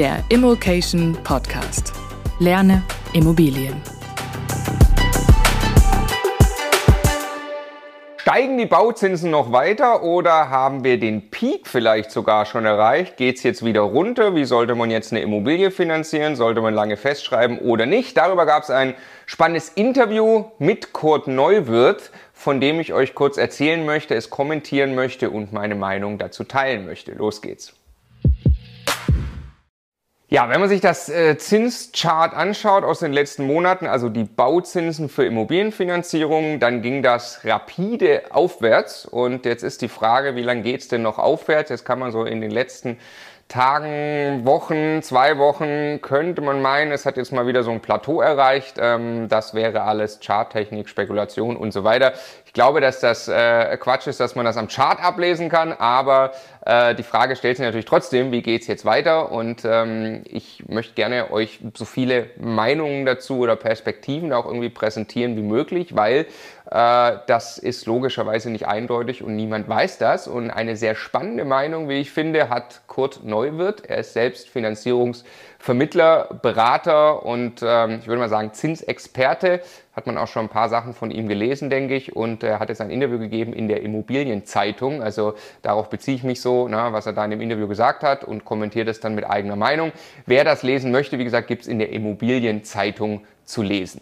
Der Immokation Podcast. Lerne Immobilien. Steigen die Bauzinsen noch weiter oder haben wir den Peak vielleicht sogar schon erreicht? Geht es jetzt wieder runter? Wie sollte man jetzt eine Immobilie finanzieren? Sollte man lange festschreiben oder nicht? Darüber gab es ein spannendes Interview mit Kurt Neuwirth, von dem ich euch kurz erzählen möchte, es kommentieren möchte und meine Meinung dazu teilen möchte. Los geht's. Ja, wenn man sich das äh, Zinschart anschaut aus den letzten Monaten, also die Bauzinsen für Immobilienfinanzierung, dann ging das rapide aufwärts. Und jetzt ist die Frage, wie lange geht's denn noch aufwärts? Jetzt kann man so in den letzten Tagen, Wochen, zwei Wochen könnte man meinen, es hat jetzt mal wieder so ein Plateau erreicht. Ähm, das wäre alles Charttechnik, Spekulation und so weiter. Ich glaube, dass das äh, Quatsch ist, dass man das am Chart ablesen kann, aber äh, die Frage stellt sich natürlich trotzdem, wie geht's jetzt weiter? Und ähm, ich möchte gerne euch so viele Meinungen dazu oder Perspektiven auch irgendwie präsentieren wie möglich, weil äh, das ist logischerweise nicht eindeutig und niemand weiß das. Und eine sehr spannende Meinung, wie ich finde, hat Kurt Neuwirth. Er ist selbst Finanzierungsvermittler, Berater und ähm, ich würde mal sagen Zinsexperte. Hat man auch schon ein paar Sachen von ihm gelesen, denke ich. Und er hat jetzt ein Interview gegeben in der Immobilienzeitung. Also darauf beziehe ich mich so, na, was er da in dem Interview gesagt hat und kommentiert es dann mit eigener Meinung. Wer das lesen möchte, wie gesagt, gibt es in der Immobilienzeitung zu lesen.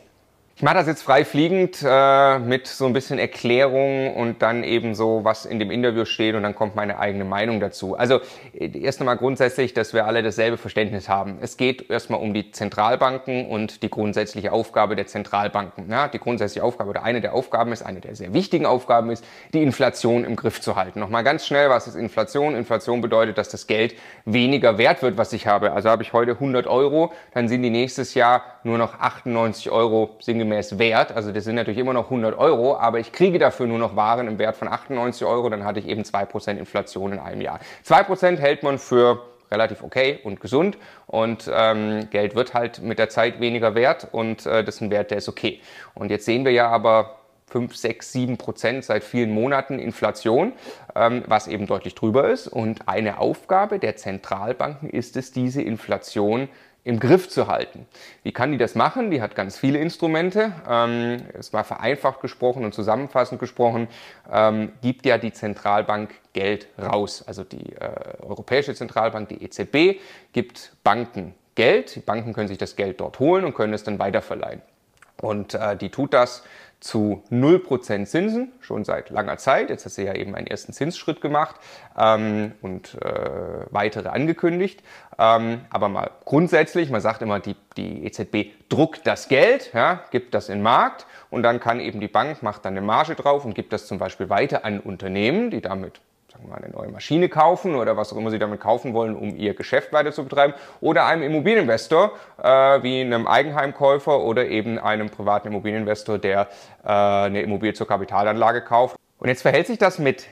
Ich mache das jetzt frei fliegend äh, mit so ein bisschen Erklärung und dann eben so, was in dem Interview steht und dann kommt meine eigene Meinung dazu. Also erst einmal grundsätzlich, dass wir alle dasselbe Verständnis haben. Es geht erstmal um die Zentralbanken und die grundsätzliche Aufgabe der Zentralbanken. Ja, die grundsätzliche Aufgabe oder eine der Aufgaben ist, eine der sehr wichtigen Aufgaben ist, die Inflation im Griff zu halten. Nochmal ganz schnell, was ist Inflation? Inflation bedeutet, dass das Geld weniger wert wird, was ich habe. Also habe ich heute 100 Euro, dann sind die nächstes Jahr nur noch 98 Euro sinngemäß sinngemäß wert. Also das sind natürlich immer noch 100 Euro, aber ich kriege dafür nur noch Waren im Wert von 98 Euro. Dann hatte ich eben 2% Inflation in einem Jahr. 2% hält man für relativ okay und gesund und ähm, Geld wird halt mit der Zeit weniger wert und äh, das ist ein Wert, der ist okay. Und jetzt sehen wir ja aber 5, 6, 7 Prozent seit vielen Monaten Inflation, ähm, was eben deutlich drüber ist. Und eine Aufgabe der Zentralbanken ist es, diese Inflation im Griff zu halten. Wie kann die das machen? Die hat ganz viele Instrumente. Ähm, es war vereinfacht gesprochen und zusammenfassend gesprochen, ähm, gibt ja die Zentralbank Geld raus. Also die äh, Europäische Zentralbank, die EZB, gibt Banken Geld. Die Banken können sich das Geld dort holen und können es dann weiterverleihen. Und äh, die tut das zu 0% Zinsen, schon seit langer Zeit. Jetzt hat sie ja eben einen ersten Zinsschritt gemacht ähm, und äh, weitere angekündigt. Ähm, aber mal grundsätzlich, man sagt immer, die, die EZB druckt das Geld, ja, gibt das in den Markt und dann kann eben die Bank, macht dann eine Marge drauf und gibt das zum Beispiel weiter an Unternehmen, die damit sagen wir eine neue Maschine kaufen oder was auch immer sie damit kaufen wollen, um ihr Geschäft weiter zu betreiben, oder einem Immobilieninvestor äh, wie einem Eigenheimkäufer oder eben einem privaten Immobilieninvestor, der äh, eine Immobilie zur Kapitalanlage kauft. Und jetzt verhält sich das mit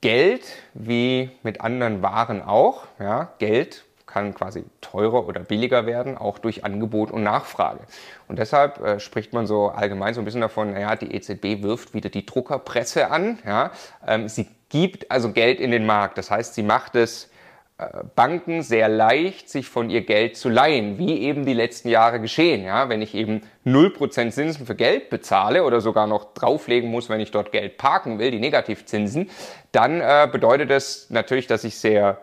Geld wie mit anderen Waren auch. Ja, Geld kann quasi teurer oder billiger werden, auch durch Angebot und Nachfrage. Und deshalb äh, spricht man so allgemein so ein bisschen davon, naja, die EZB wirft wieder die Druckerpresse an. Ja? Ähm, sie gibt also Geld in den Markt. Das heißt, sie macht es äh, Banken sehr leicht, sich von ihr Geld zu leihen, wie eben die letzten Jahre geschehen. Ja, wenn ich eben 0% Zinsen für Geld bezahle oder sogar noch drauflegen muss, wenn ich dort Geld parken will, die Negativzinsen, dann äh, bedeutet das natürlich, dass ich sehr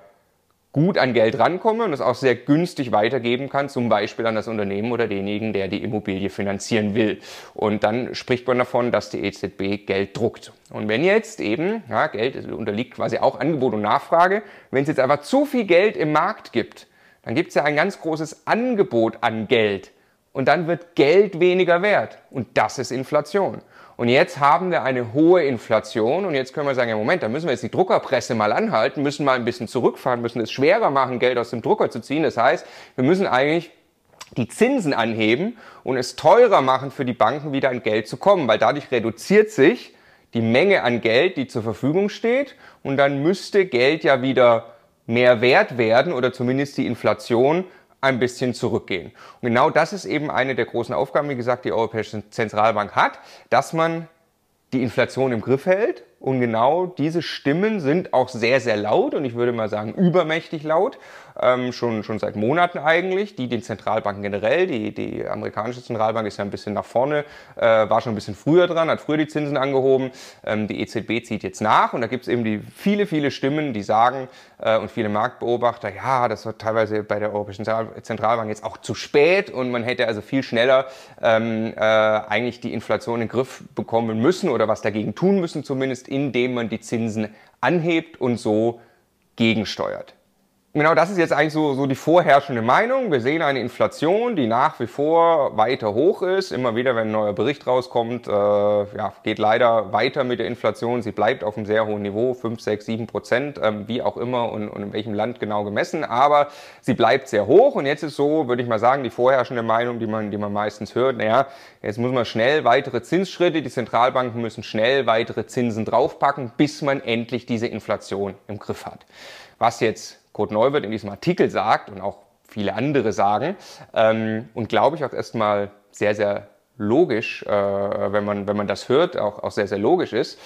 gut an Geld rankomme und es auch sehr günstig weitergeben kann, zum Beispiel an das Unternehmen oder denjenigen, der die Immobilie finanzieren will. Und dann spricht man davon, dass die EZB Geld druckt. Und wenn jetzt eben, ja, Geld unterliegt quasi auch Angebot und Nachfrage, wenn es jetzt einfach zu viel Geld im Markt gibt, dann gibt es ja ein ganz großes Angebot an Geld. Und dann wird Geld weniger wert. Und das ist Inflation. Und jetzt haben wir eine hohe Inflation und jetzt können wir sagen, ja Moment, da müssen wir jetzt die Druckerpresse mal anhalten, müssen mal ein bisschen zurückfahren, müssen es schwerer machen, Geld aus dem Drucker zu ziehen. Das heißt, wir müssen eigentlich die Zinsen anheben und es teurer machen für die Banken wieder an Geld zu kommen, weil dadurch reduziert sich die Menge an Geld, die zur Verfügung steht und dann müsste Geld ja wieder mehr wert werden oder zumindest die Inflation ein bisschen zurückgehen. Und genau das ist eben eine der großen Aufgaben, wie gesagt, die Europäische Zentralbank hat, dass man die Inflation im Griff hält. Und genau diese Stimmen sind auch sehr, sehr laut und ich würde mal sagen übermächtig laut. Ähm, schon, schon seit Monaten eigentlich, die den Zentralbanken generell, die, die amerikanische Zentralbank ist ja ein bisschen nach vorne, äh, war schon ein bisschen früher dran, hat früher die Zinsen angehoben, ähm, die EZB zieht jetzt nach und da gibt es eben die viele, viele Stimmen, die sagen äh, und viele Marktbeobachter, ja, das war teilweise bei der Europäischen Zentralbank jetzt auch zu spät und man hätte also viel schneller ähm, äh, eigentlich die Inflation in den Griff bekommen müssen oder was dagegen tun müssen zumindest, indem man die Zinsen anhebt und so gegensteuert. Genau das ist jetzt eigentlich so, so die vorherrschende Meinung. Wir sehen eine Inflation, die nach wie vor weiter hoch ist. Immer wieder, wenn ein neuer Bericht rauskommt, äh, ja, geht leider weiter mit der Inflation. Sie bleibt auf einem sehr hohen Niveau, 5, 6, 7 Prozent, ähm, wie auch immer und, und, in welchem Land genau gemessen. Aber sie bleibt sehr hoch und jetzt ist so, würde ich mal sagen, die vorherrschende Meinung, die man, die man meistens hört, naja, jetzt muss man schnell weitere Zinsschritte, die Zentralbanken müssen schnell weitere Zinsen draufpacken, bis man endlich diese Inflation im Griff hat. Was jetzt Kurt Neuwirth in diesem Artikel sagt und auch viele andere sagen. Ähm, und glaube ich auch erstmal sehr, sehr logisch, äh, wenn, man, wenn man das hört, auch, auch sehr, sehr logisch ist.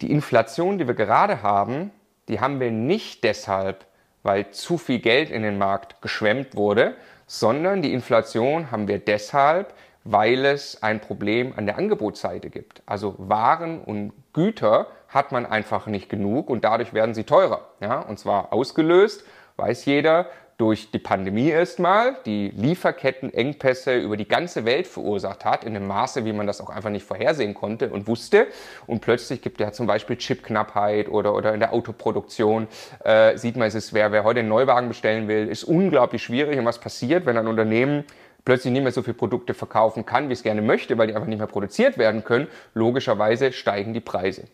Die Inflation, die wir gerade haben, die haben wir nicht deshalb, weil zu viel Geld in den Markt geschwemmt wurde, sondern die Inflation haben wir deshalb, weil es ein Problem an der Angebotsseite gibt. Also Waren und Güter hat man einfach nicht genug und dadurch werden sie teurer. Ja? Und zwar ausgelöst, weiß jeder, durch die Pandemie erstmal, die Lieferkettenengpässe über die ganze Welt verursacht hat, in einem Maße, wie man das auch einfach nicht vorhersehen konnte und wusste. Und plötzlich gibt es ja zum Beispiel Chipknappheit oder, oder in der Autoproduktion äh, sieht man, es ist, wer, wer heute einen Neuwagen bestellen will, ist unglaublich schwierig. Und was passiert, wenn ein Unternehmen plötzlich nicht mehr so viele Produkte verkaufen kann, wie es gerne möchte, weil die einfach nicht mehr produziert werden können? Logischerweise steigen die Preise.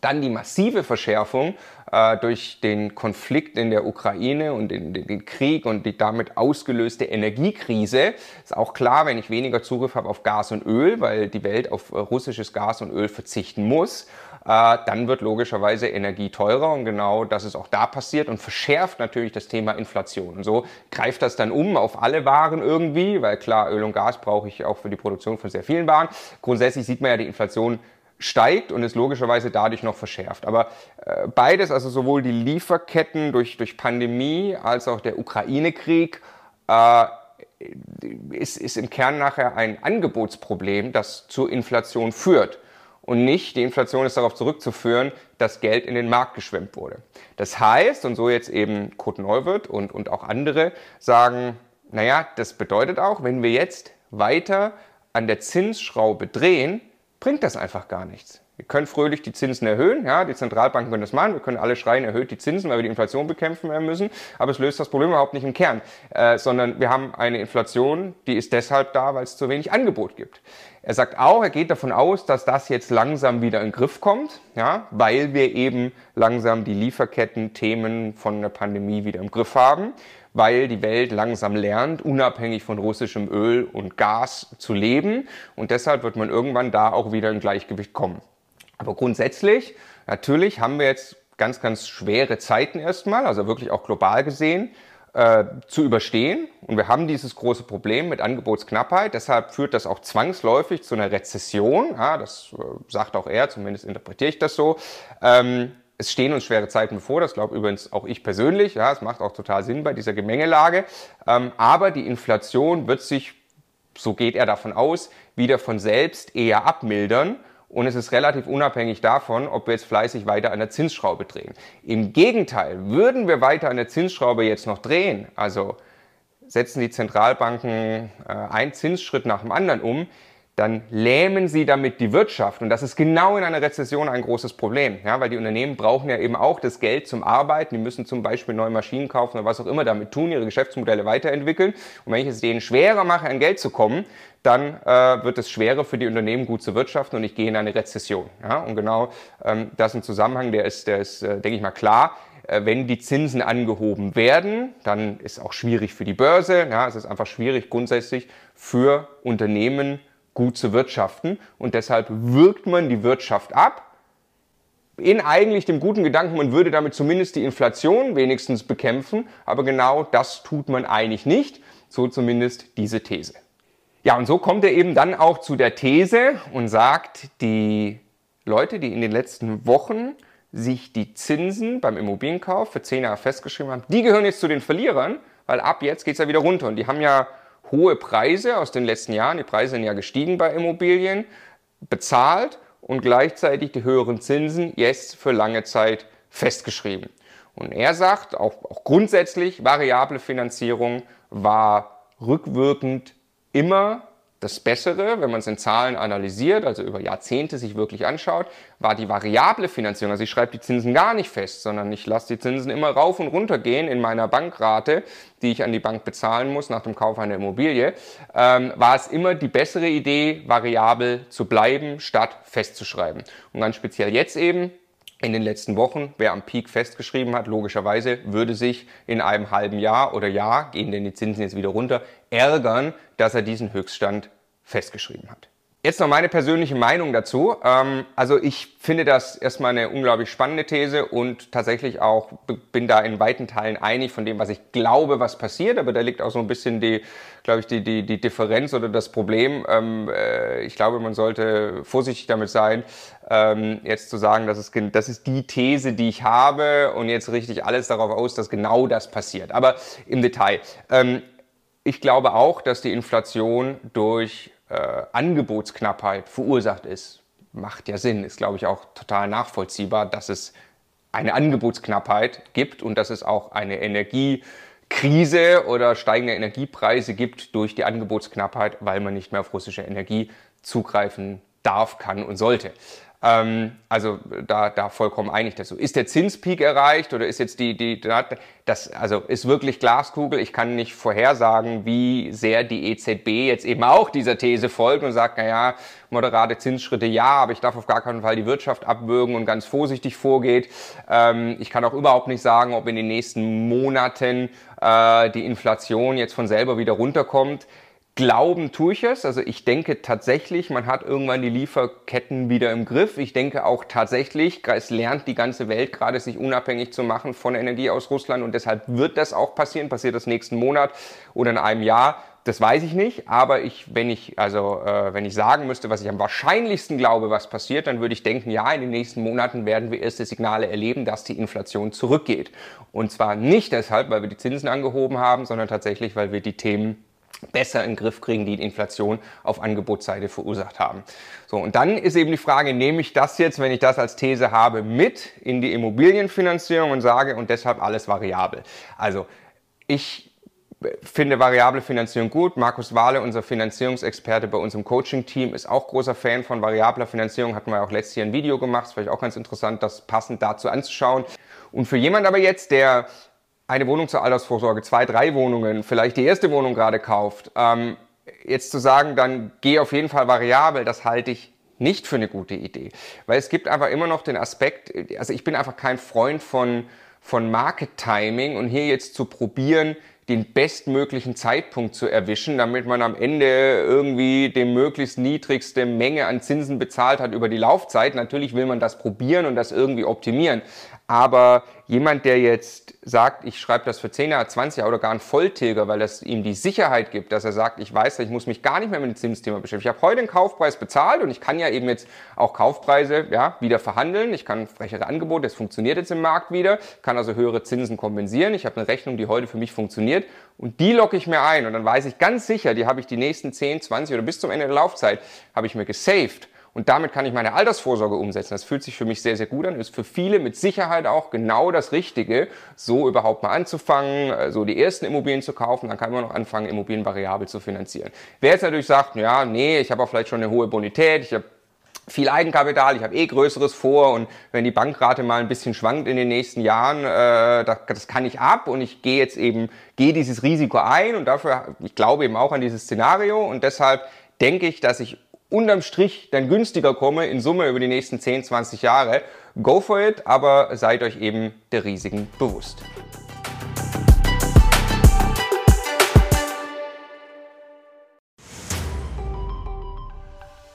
Dann die massive Verschärfung äh, durch den Konflikt in der Ukraine und den, den, Krieg und die damit ausgelöste Energiekrise. Ist auch klar, wenn ich weniger Zugriff habe auf Gas und Öl, weil die Welt auf äh, russisches Gas und Öl verzichten muss, äh, dann wird logischerweise Energie teurer und genau das ist auch da passiert und verschärft natürlich das Thema Inflation. Und so greift das dann um auf alle Waren irgendwie, weil klar, Öl und Gas brauche ich auch für die Produktion von sehr vielen Waren. Grundsätzlich sieht man ja die Inflation steigt und ist logischerweise dadurch noch verschärft. Aber äh, beides, also sowohl die Lieferketten durch, durch Pandemie als auch der Ukraine-Krieg, äh, ist, ist im Kern nachher ein Angebotsproblem, das zur Inflation führt. Und nicht, die Inflation ist darauf zurückzuführen, dass Geld in den Markt geschwemmt wurde. Das heißt, und so jetzt eben Kurt Neuwirth und, und auch andere sagen, naja, das bedeutet auch, wenn wir jetzt weiter an der Zinsschraube drehen, bringt das einfach gar nichts. Wir können fröhlich die Zinsen erhöhen, ja, die Zentralbanken können das machen, wir können alle schreien, erhöht die Zinsen, weil wir die Inflation bekämpfen müssen, aber es löst das Problem überhaupt nicht im Kern, äh, sondern wir haben eine Inflation, die ist deshalb da, weil es zu wenig Angebot gibt. Er sagt auch, er geht davon aus, dass das jetzt langsam wieder in den Griff kommt, ja, weil wir eben langsam die Lieferketten-Themen von der Pandemie wieder im Griff haben weil die Welt langsam lernt, unabhängig von russischem Öl und Gas zu leben. Und deshalb wird man irgendwann da auch wieder in Gleichgewicht kommen. Aber grundsätzlich, natürlich haben wir jetzt ganz, ganz schwere Zeiten erstmal, also wirklich auch global gesehen, äh, zu überstehen. Und wir haben dieses große Problem mit Angebotsknappheit. Deshalb führt das auch zwangsläufig zu einer Rezession. Ja, das äh, sagt auch er, zumindest interpretiere ich das so. Ähm, es stehen uns schwere Zeiten bevor, das glaube übrigens auch ich persönlich. Ja, es macht auch total Sinn bei dieser Gemengelage. Ähm, aber die Inflation wird sich, so geht er davon aus, wieder von selbst eher abmildern. Und es ist relativ unabhängig davon, ob wir jetzt fleißig weiter an der Zinsschraube drehen. Im Gegenteil, würden wir weiter an der Zinsschraube jetzt noch drehen, also setzen die Zentralbanken äh, einen Zinsschritt nach dem anderen um, dann lähmen sie damit die Wirtschaft. Und das ist genau in einer Rezession ein großes Problem, ja, weil die Unternehmen brauchen ja eben auch das Geld zum Arbeiten. Die müssen zum Beispiel neue Maschinen kaufen oder was auch immer damit tun, ihre Geschäftsmodelle weiterentwickeln. Und wenn ich es denen schwerer mache, an Geld zu kommen, dann äh, wird es schwerer für die Unternehmen gut zu wirtschaften und ich gehe in eine Rezession. Ja? Und genau ähm, das ist ein Zusammenhang, der ist, der ist äh, denke ich mal, klar äh, wenn die Zinsen angehoben werden, dann ist auch schwierig für die Börse. Ja, es ist einfach schwierig grundsätzlich für Unternehmen gut zu wirtschaften. Und deshalb wirkt man die Wirtschaft ab in eigentlich dem guten Gedanken, man würde damit zumindest die Inflation wenigstens bekämpfen, aber genau das tut man eigentlich nicht, so zumindest diese These. Ja, und so kommt er eben dann auch zu der These und sagt, die Leute, die in den letzten Wochen sich die Zinsen beim Immobilienkauf für 10 Jahre festgeschrieben haben, die gehören jetzt zu den Verlierern, weil ab jetzt geht es ja wieder runter. Und die haben ja hohe Preise aus den letzten Jahren, die Preise sind ja gestiegen bei Immobilien, bezahlt und gleichzeitig die höheren Zinsen jetzt für lange Zeit festgeschrieben. Und er sagt, auch, auch grundsätzlich, variable Finanzierung war rückwirkend immer das Bessere, wenn man es in Zahlen analysiert, also über Jahrzehnte sich wirklich anschaut, war die variable Finanzierung. Also ich schreibe die Zinsen gar nicht fest, sondern ich lasse die Zinsen immer rauf und runter gehen in meiner Bankrate, die ich an die Bank bezahlen muss nach dem Kauf einer Immobilie. Ähm, war es immer die bessere Idee, variabel zu bleiben, statt festzuschreiben. Und ganz speziell jetzt eben, in den letzten Wochen, wer am Peak festgeschrieben hat, logischerweise würde sich in einem halben Jahr oder Jahr, gehen denn die Zinsen jetzt wieder runter, ärgern, dass er diesen Höchststand festgeschrieben hat. Jetzt noch meine persönliche Meinung dazu. Ähm, also ich finde das erstmal eine unglaublich spannende These und tatsächlich auch bin da in weiten Teilen einig von dem, was ich glaube, was passiert. Aber da liegt auch so ein bisschen die, glaube ich, die, die, die Differenz oder das Problem. Ähm, äh, ich glaube, man sollte vorsichtig damit sein, ähm, jetzt zu sagen, das ist, das ist die These, die ich habe und jetzt richte ich alles darauf aus, dass genau das passiert. Aber im Detail. Ich glaube auch, dass die Inflation durch äh, Angebotsknappheit verursacht ist. Macht ja Sinn, ist glaube ich auch total nachvollziehbar, dass es eine Angebotsknappheit gibt und dass es auch eine Energiekrise oder steigende Energiepreise gibt durch die Angebotsknappheit, weil man nicht mehr auf russische Energie zugreifen darf, kann und sollte. Ähm, also da, da vollkommen einig dazu. Ist der Zinspeak erreicht oder ist jetzt die, die, das, also ist wirklich Glaskugel. Ich kann nicht vorhersagen, wie sehr die EZB jetzt eben auch dieser These folgt und sagt, naja, moderate Zinsschritte ja, aber ich darf auf gar keinen Fall die Wirtschaft abwürgen und ganz vorsichtig vorgeht. Ähm, ich kann auch überhaupt nicht sagen, ob in den nächsten Monaten äh, die Inflation jetzt von selber wieder runterkommt. Glauben tue ich es. Also ich denke tatsächlich, man hat irgendwann die Lieferketten wieder im Griff. Ich denke auch tatsächlich, es lernt die ganze Welt gerade, sich unabhängig zu machen von Energie aus Russland und deshalb wird das auch passieren, passiert das nächsten Monat oder in einem Jahr. das weiß ich nicht, aber ich, wenn ich, also, äh, wenn ich sagen müsste, was ich am wahrscheinlichsten glaube, was passiert, dann würde ich denken, ja, in den nächsten Monaten werden wir erste Signale erleben, dass die Inflation zurückgeht. Und zwar nicht deshalb, weil wir die Zinsen angehoben haben, sondern tatsächlich, weil wir die Themen besser in den Griff kriegen, die, Inflation auf Angebotsseite verursacht haben. So, und dann ist eben die Frage, nehme ich das jetzt, wenn ich das als These habe, mit in die Immobilienfinanzierung und sage, und deshalb alles variabel. Also, ich finde variable Finanzierung gut. Markus Wahle, unser Finanzierungsexperte bei uns im Coaching-Team, ist auch großer Fan von variabler Finanzierung. Hatten wir auch letztes Jahr ein Video gemacht. Ist vielleicht auch ganz interessant, das passend dazu anzuschauen. Und für jemand aber jetzt, der eine Wohnung zur Altersvorsorge, zwei, drei Wohnungen, vielleicht die erste Wohnung gerade kauft, ähm, jetzt zu sagen, dann geh auf jeden Fall variabel, das halte ich nicht für eine gute Idee. Weil es gibt einfach immer noch den Aspekt, also ich bin einfach kein Freund von, von Market Timing und hier jetzt zu probieren, den bestmöglichen Zeitpunkt zu erwischen, damit man am Ende irgendwie die möglichst niedrigste Menge an Zinsen bezahlt hat über die Laufzeit. Natürlich will man das probieren und das irgendwie optimieren. Aber jemand, der jetzt sagt, ich schreibe das für 10 Jahre, 20 Jahre oder gar einen Volltilger, weil das ihm die Sicherheit gibt, dass er sagt, ich weiß, ich muss mich gar nicht mehr mit dem Zinsthema beschäftigen. Ich habe heute einen Kaufpreis bezahlt und ich kann ja eben jetzt auch Kaufpreise ja, wieder verhandeln. Ich kann frechere Angebote, das funktioniert jetzt im Markt wieder, kann also höhere Zinsen kompensieren. Ich habe eine Rechnung, die heute für mich funktioniert und die locke ich mir ein und dann weiß ich ganz sicher, die habe ich die nächsten 10, 20 oder bis zum Ende der Laufzeit, habe ich mir gesaved und damit kann ich meine Altersvorsorge umsetzen. Das fühlt sich für mich sehr, sehr gut an. Ist für viele mit Sicherheit auch genau das Richtige, so überhaupt mal anzufangen, äh, so die ersten Immobilien zu kaufen. Dann kann man noch anfangen, Immobilien variabel zu finanzieren. Wer jetzt natürlich sagt, ja, nee, ich habe auch vielleicht schon eine hohe Bonität, ich habe viel Eigenkapital, ich habe eh Größeres vor und wenn die Bankrate mal ein bisschen schwankt in den nächsten Jahren, äh, das, das kann ich ab und ich gehe jetzt eben, gehe dieses Risiko ein und dafür, ich glaube eben auch an dieses Szenario und deshalb denke ich, dass ich unterm Strich dann günstiger komme in Summe über die nächsten 10, 20 Jahre. Go for it, aber seid euch eben der Risiken bewusst.